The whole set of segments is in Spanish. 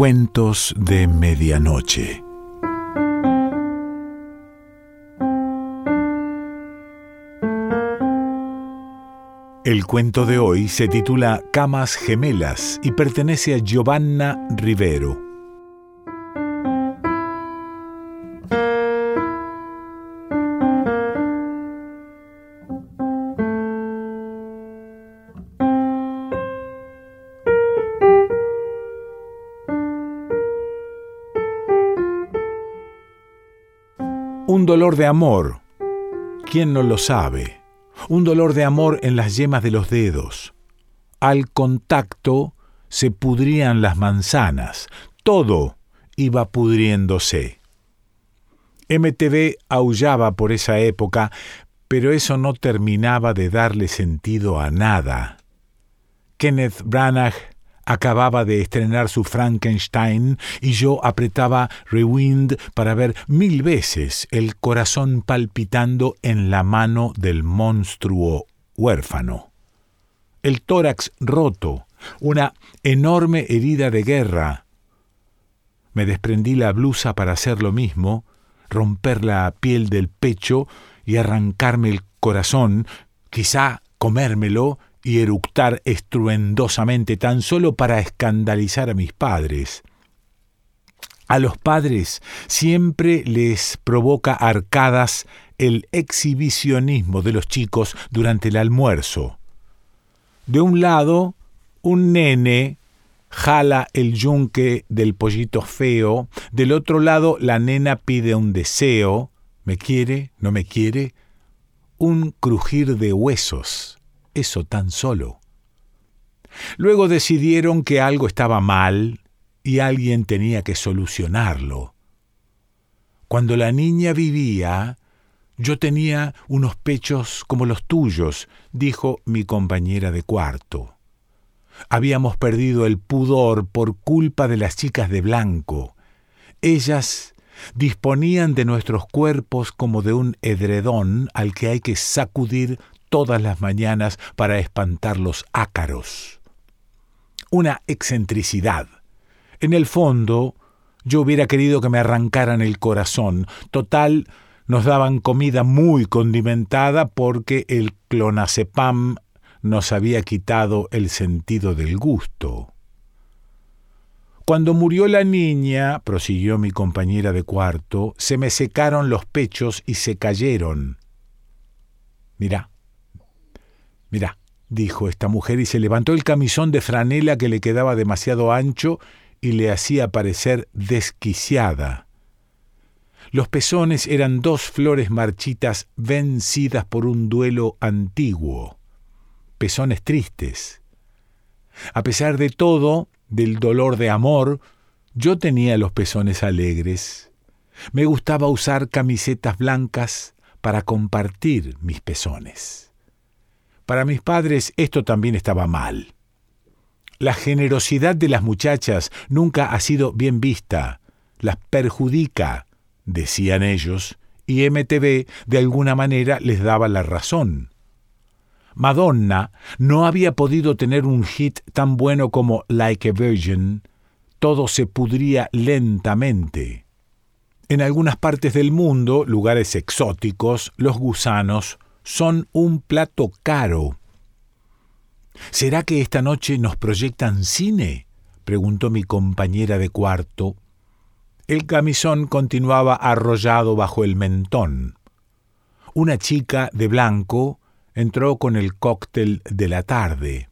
Cuentos de Medianoche. El cuento de hoy se titula Camas Gemelas y pertenece a Giovanna Rivero. Un dolor de amor. ¿Quién no lo sabe? Un dolor de amor en las yemas de los dedos. Al contacto se pudrían las manzanas. Todo iba pudriéndose. MTV aullaba por esa época, pero eso no terminaba de darle sentido a nada. Kenneth Branagh Acababa de estrenar su Frankenstein y yo apretaba rewind para ver mil veces el corazón palpitando en la mano del monstruo huérfano. El tórax roto, una enorme herida de guerra. Me desprendí la blusa para hacer lo mismo, romper la piel del pecho y arrancarme el corazón, quizá comérmelo y eructar estruendosamente tan solo para escandalizar a mis padres. A los padres siempre les provoca arcadas el exhibicionismo de los chicos durante el almuerzo. De un lado, un nene jala el yunque del pollito feo, del otro lado la nena pide un deseo, ¿me quiere? ¿No me quiere? Un crujir de huesos eso tan solo. Luego decidieron que algo estaba mal y alguien tenía que solucionarlo. Cuando la niña vivía, yo tenía unos pechos como los tuyos, dijo mi compañera de cuarto. Habíamos perdido el pudor por culpa de las chicas de blanco. Ellas disponían de nuestros cuerpos como de un edredón al que hay que sacudir todas las mañanas para espantar los ácaros. Una excentricidad. En el fondo, yo hubiera querido que me arrancaran el corazón. Total, nos daban comida muy condimentada porque el clonazepam nos había quitado el sentido del gusto. Cuando murió la niña, prosiguió mi compañera de cuarto, se me secaron los pechos y se cayeron. Mira, Mirá, dijo esta mujer y se levantó el camisón de franela que le quedaba demasiado ancho y le hacía parecer desquiciada. Los pezones eran dos flores marchitas vencidas por un duelo antiguo, pezones tristes. A pesar de todo, del dolor de amor, yo tenía los pezones alegres. Me gustaba usar camisetas blancas para compartir mis pezones. Para mis padres esto también estaba mal. La generosidad de las muchachas nunca ha sido bien vista, las perjudica, decían ellos, y MTV de alguna manera les daba la razón. Madonna no había podido tener un hit tan bueno como Like a Virgin, todo se pudría lentamente. En algunas partes del mundo, lugares exóticos, los gusanos son un plato caro. ¿Será que esta noche nos proyectan cine? preguntó mi compañera de cuarto. El camisón continuaba arrollado bajo el mentón. Una chica de blanco entró con el cóctel de la tarde.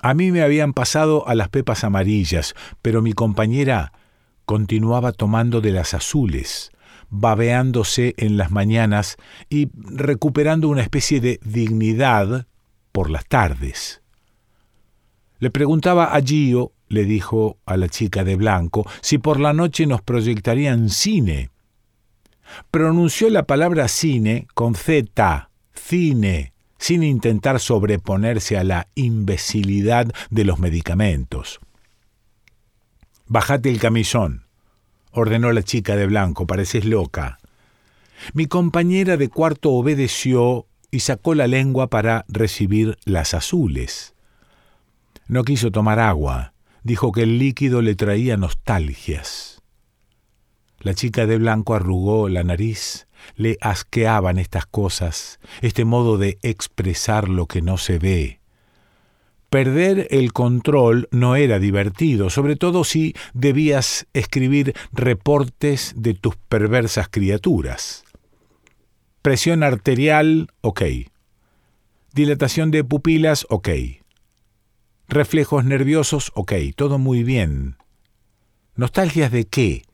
A mí me habían pasado a las pepas amarillas, pero mi compañera continuaba tomando de las azules, babeándose en las mañanas y recuperando una especie de dignidad por las tardes. Le preguntaba a Gio, le dijo a la chica de blanco, si por la noche nos proyectarían cine. Pronunció la palabra cine con Z, cine, sin intentar sobreponerse a la imbecilidad de los medicamentos. Bájate el camisón, ordenó la chica de blanco, pareces loca. Mi compañera de cuarto obedeció y sacó la lengua para recibir las azules. No quiso tomar agua. dijo que el líquido le traía nostalgias. La chica de blanco arrugó la nariz, le asqueaban estas cosas, este modo de expresar lo que no se ve. Perder el control no era divertido, sobre todo si debías escribir reportes de tus perversas criaturas. Presión arterial, ok. Dilatación de pupilas, ok. Reflejos nerviosos, ok, todo muy bien. ¿Nostalgias de qué?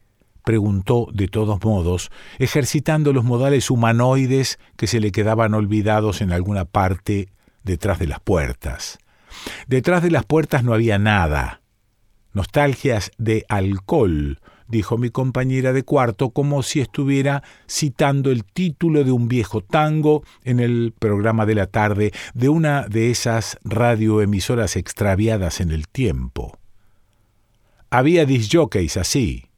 preguntó de todos modos, ejercitando los modales humanoides que se le quedaban olvidados en alguna parte detrás de las puertas. Detrás de las puertas no había nada. Nostalgias de alcohol, dijo mi compañera de cuarto, como si estuviera citando el título de un viejo tango en el programa de la tarde de una de esas radioemisoras extraviadas en el tiempo. Había disjockeys así,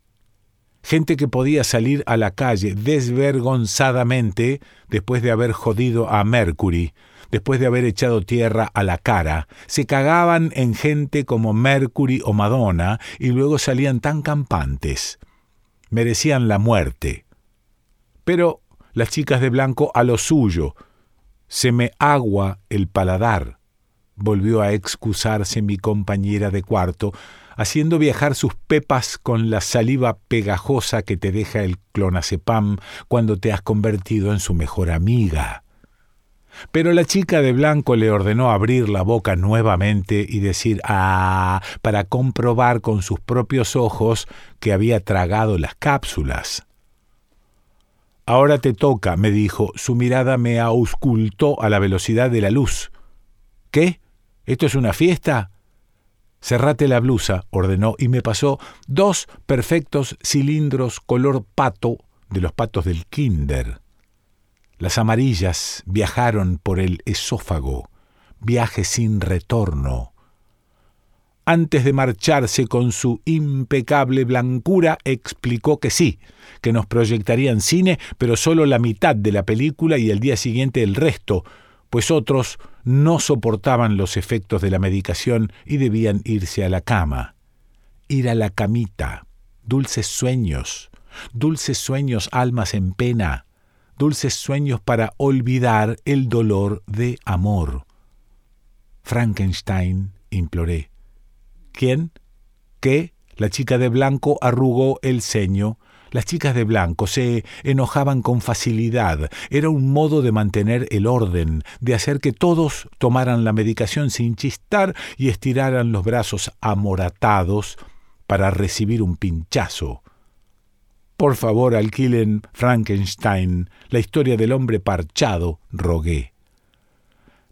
gente que podía salir a la calle desvergonzadamente después de haber jodido a Mercury, después de haber echado tierra a la cara, se cagaban en gente como Mercury o Madonna y luego salían tan campantes. Merecían la muerte. Pero las chicas de blanco a lo suyo. Se me agua el paladar. Volvió a excusarse mi compañera de cuarto, haciendo viajar sus pepas con la saliva pegajosa que te deja el clonazepam cuando te has convertido en su mejor amiga. Pero la chica de blanco le ordenó abrir la boca nuevamente y decir ah para comprobar con sus propios ojos que había tragado las cápsulas. Ahora te toca, me dijo. Su mirada me auscultó a la velocidad de la luz. ¿Qué? ¿Esto es una fiesta? Cerrate la blusa, ordenó, y me pasó dos perfectos cilindros color pato de los patos del kinder. Las amarillas viajaron por el esófago, viaje sin retorno. Antes de marcharse con su impecable blancura, explicó que sí, que nos proyectarían cine, pero solo la mitad de la película y el día siguiente el resto, pues otros no soportaban los efectos de la medicación y debían irse a la cama. Ir a la camita. Dulces sueños. Dulces sueños, almas en pena. Dulces sueños para olvidar el dolor de amor. Frankenstein, imploré. ¿Quién? ¿Qué? La chica de blanco arrugó el ceño las chicas de blanco se enojaban con facilidad. Era un modo de mantener el orden, de hacer que todos tomaran la medicación sin chistar y estiraran los brazos amoratados para recibir un pinchazo. Por favor, alquilen Frankenstein, la historia del hombre parchado, rogué.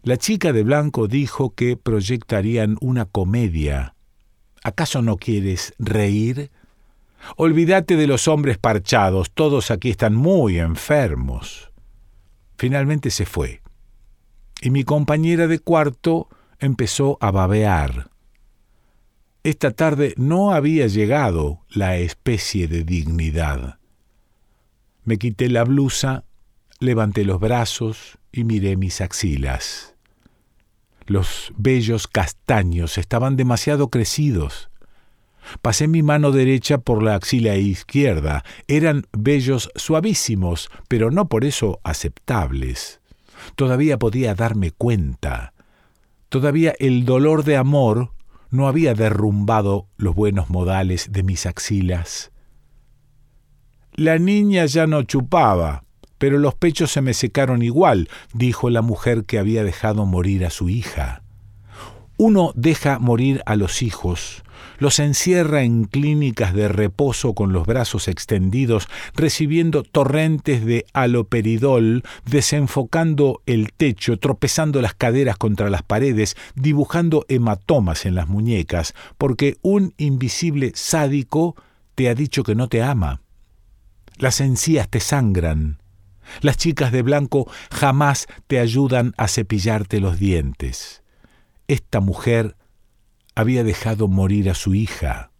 La chica de blanco dijo que proyectarían una comedia. ¿Acaso no quieres reír? Olvídate de los hombres parchados, todos aquí están muy enfermos. Finalmente se fue, y mi compañera de cuarto empezó a babear. Esta tarde no había llegado la especie de dignidad. Me quité la blusa, levanté los brazos y miré mis axilas. Los bellos castaños estaban demasiado crecidos. Pasé mi mano derecha por la axila izquierda. Eran vellos suavísimos, pero no por eso aceptables. Todavía podía darme cuenta. Todavía el dolor de amor no había derrumbado los buenos modales de mis axilas. La niña ya no chupaba, pero los pechos se me secaron igual, dijo la mujer que había dejado morir a su hija. Uno deja morir a los hijos, los encierra en clínicas de reposo con los brazos extendidos, recibiendo torrentes de aloperidol, desenfocando el techo, tropezando las caderas contra las paredes, dibujando hematomas en las muñecas, porque un invisible sádico te ha dicho que no te ama. Las encías te sangran. Las chicas de blanco jamás te ayudan a cepillarte los dientes. Esta mujer había dejado morir a su hija.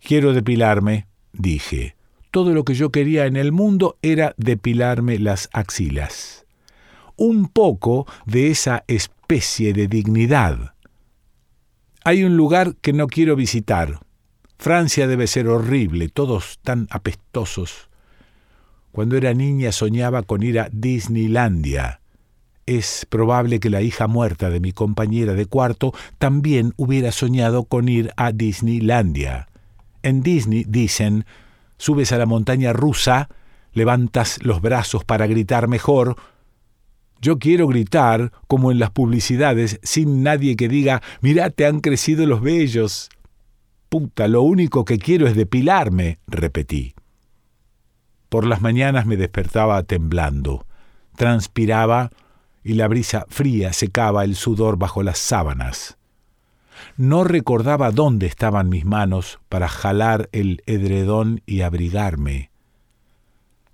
Quiero depilarme, dije. Todo lo que yo quería en el mundo era depilarme las axilas. Un poco de esa especie de dignidad. Hay un lugar que no quiero visitar. Francia debe ser horrible, todos tan apestosos. Cuando era niña soñaba con ir a Disneylandia. Es probable que la hija muerta de mi compañera de cuarto también hubiera soñado con ir a Disneylandia. En Disney dicen, subes a la montaña rusa, levantas los brazos para gritar mejor. Yo quiero gritar, como en las publicidades, sin nadie que diga, mirá, te han crecido los vellos. Puta, lo único que quiero es depilarme, repetí. Por las mañanas me despertaba temblando, transpiraba y la brisa fría secaba el sudor bajo las sábanas. No recordaba dónde estaban mis manos para jalar el edredón y abrigarme.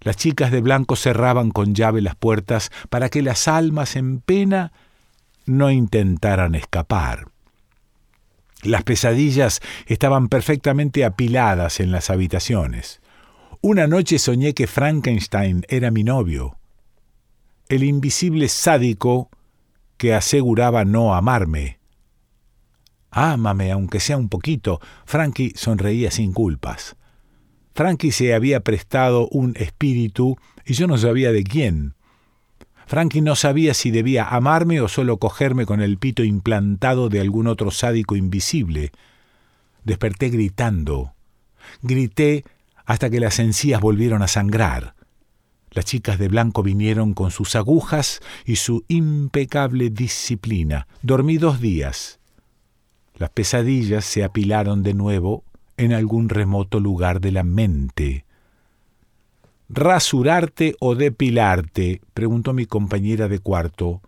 Las chicas de blanco cerraban con llave las puertas para que las almas en pena no intentaran escapar. Las pesadillas estaban perfectamente apiladas en las habitaciones. Una noche soñé que Frankenstein era mi novio, el invisible sádico que aseguraba no amarme. Ámame, aunque sea un poquito. Frankie sonreía sin culpas. Frankie se había prestado un espíritu y yo no sabía de quién. Frankie no sabía si debía amarme o solo cogerme con el pito implantado de algún otro sádico invisible. Desperté gritando. Grité hasta que las encías volvieron a sangrar. Las chicas de blanco vinieron con sus agujas y su impecable disciplina. Dormí dos días. Las pesadillas se apilaron de nuevo en algún remoto lugar de la mente. ¿Rasurarte o depilarte? preguntó mi compañera de cuarto.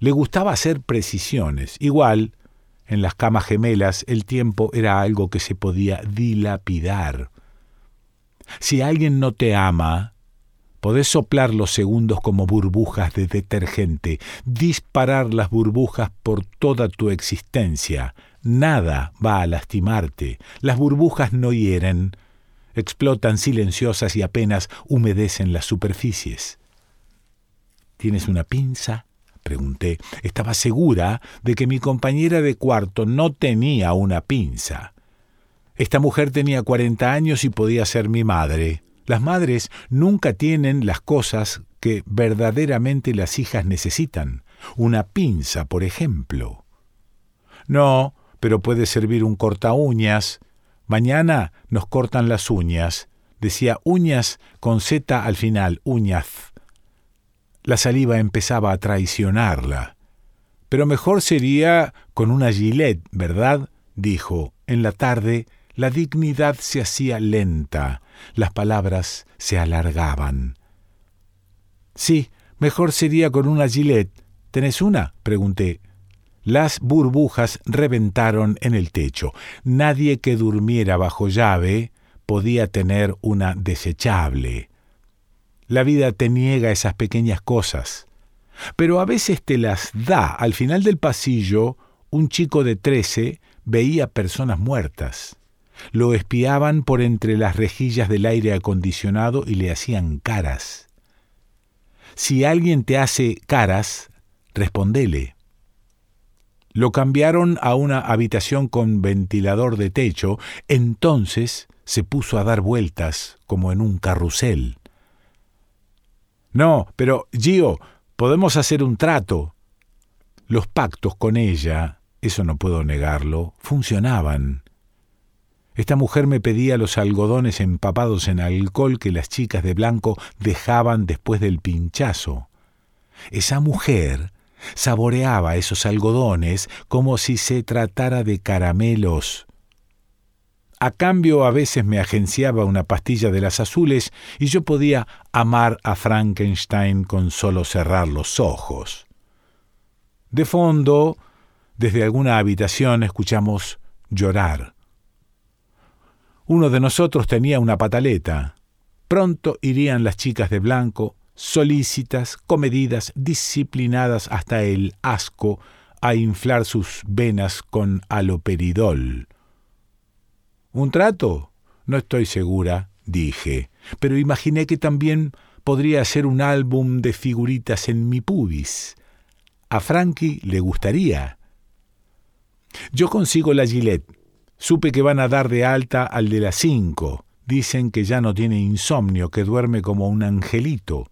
Le gustaba hacer precisiones. Igual, en las camas gemelas el tiempo era algo que se podía dilapidar. Si alguien no te ama, podés soplar los segundos como burbujas de detergente, disparar las burbujas por toda tu existencia. Nada va a lastimarte. Las burbujas no hieren, explotan silenciosas y apenas humedecen las superficies. ¿Tienes una pinza? pregunté. Estaba segura de que mi compañera de cuarto no tenía una pinza. Esta mujer tenía cuarenta años y podía ser mi madre. Las madres nunca tienen las cosas que verdaderamente las hijas necesitan. Una pinza, por ejemplo. No, pero puede servir un corta uñas, Mañana nos cortan las uñas. Decía uñas con Z al final, uñaz. La saliva empezaba a traicionarla. Pero mejor sería con una gilet, ¿verdad? dijo. En la tarde la dignidad se hacía lenta, las palabras se alargaban. Sí, mejor sería con una gilet. ¿Tenés una? pregunté. Las burbujas reventaron en el techo. Nadie que durmiera bajo llave podía tener una desechable. La vida te niega esas pequeñas cosas, pero a veces te las da. Al final del pasillo, un chico de trece veía personas muertas. Lo espiaban por entre las rejillas del aire acondicionado y le hacían caras. Si alguien te hace caras, respondele. Lo cambiaron a una habitación con ventilador de techo, entonces se puso a dar vueltas como en un carrusel. No, pero Gio, podemos hacer un trato. Los pactos con ella, eso no puedo negarlo, funcionaban. Esta mujer me pedía los algodones empapados en alcohol que las chicas de blanco dejaban después del pinchazo. Esa mujer Saboreaba esos algodones como si se tratara de caramelos. A cambio a veces me agenciaba una pastilla de las azules y yo podía amar a Frankenstein con solo cerrar los ojos. De fondo, desde alguna habitación escuchamos llorar. Uno de nosotros tenía una pataleta. Pronto irían las chicas de blanco solícitas, comedidas, disciplinadas hasta el asco, a inflar sus venas con aloperidol. ¿Un trato? No estoy segura, dije, pero imaginé que también podría ser un álbum de figuritas en mi pubis. A Frankie le gustaría. Yo consigo la Gillette. Supe que van a dar de alta al de las cinco. Dicen que ya no tiene insomnio, que duerme como un angelito.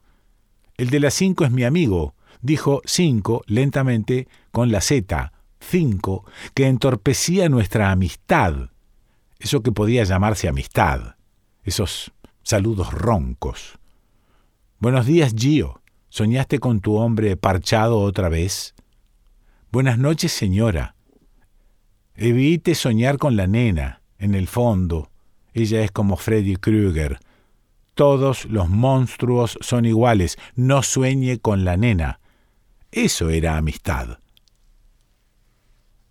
El de las cinco es mi amigo, dijo cinco lentamente con la Z, cinco, que entorpecía nuestra amistad. Eso que podía llamarse amistad. Esos saludos roncos. Buenos días, Gio. ¿Soñaste con tu hombre parchado otra vez? Buenas noches, señora. Evite soñar con la nena, en el fondo. Ella es como Freddy Krueger. Todos los monstruos son iguales. No sueñe con la nena. Eso era amistad.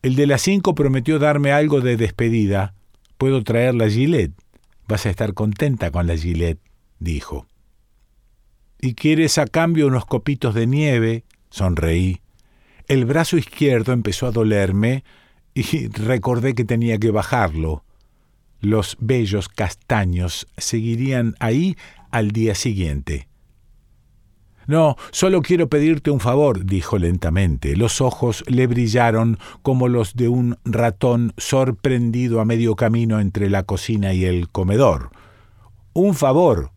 El de las cinco prometió darme algo de despedida. Puedo traer la Gillette. Vas a estar contenta con la Gillette, dijo. ¿Y quieres a cambio unos copitos de nieve? Sonreí. El brazo izquierdo empezó a dolerme y recordé que tenía que bajarlo. Los bellos castaños seguirían ahí al día siguiente. No, solo quiero pedirte un favor, dijo lentamente. Los ojos le brillaron como los de un ratón sorprendido a medio camino entre la cocina y el comedor. Un favor.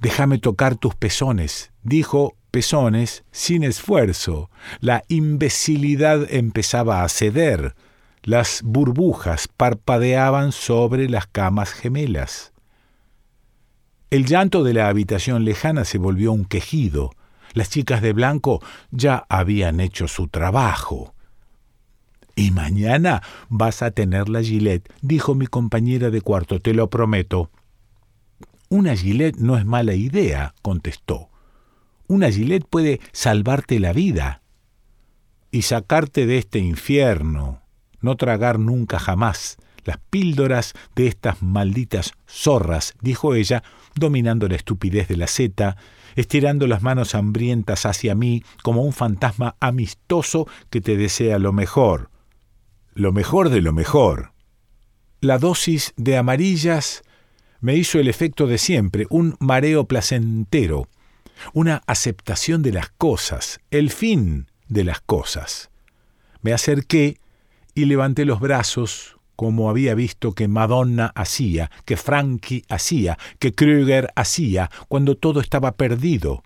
Déjame tocar tus pezones, dijo pezones sin esfuerzo. La imbecilidad empezaba a ceder. Las burbujas parpadeaban sobre las camas gemelas. El llanto de la habitación lejana se volvió un quejido. Las chicas de blanco ya habían hecho su trabajo. Y mañana vas a tener la gilet, dijo mi compañera de cuarto, te lo prometo. Una gilet no es mala idea, contestó. Una gilet puede salvarte la vida y sacarte de este infierno, no tragar nunca jamás las píldoras de estas malditas zorras, dijo ella, dominando la estupidez de la seta, estirando las manos hambrientas hacia mí como un fantasma amistoso que te desea lo mejor. Lo mejor de lo mejor. La dosis de amarillas me hizo el efecto de siempre, un mareo placentero, una aceptación de las cosas, el fin de las cosas. Me acerqué y levanté los brazos como había visto que Madonna hacía, que Frankie hacía, que Krüger hacía, cuando todo estaba perdido.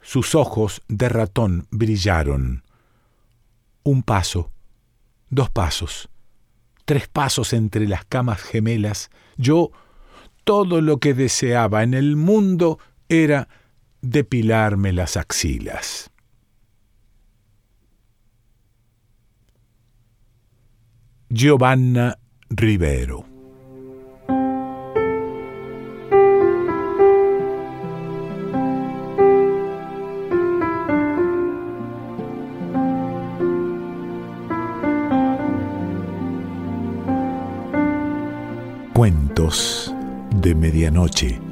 Sus ojos de ratón brillaron. Un paso, dos pasos, tres pasos entre las camas gemelas. Yo todo lo que deseaba en el mundo era depilarme las axilas. Giovanna Rivero. Cuentos de Medianoche.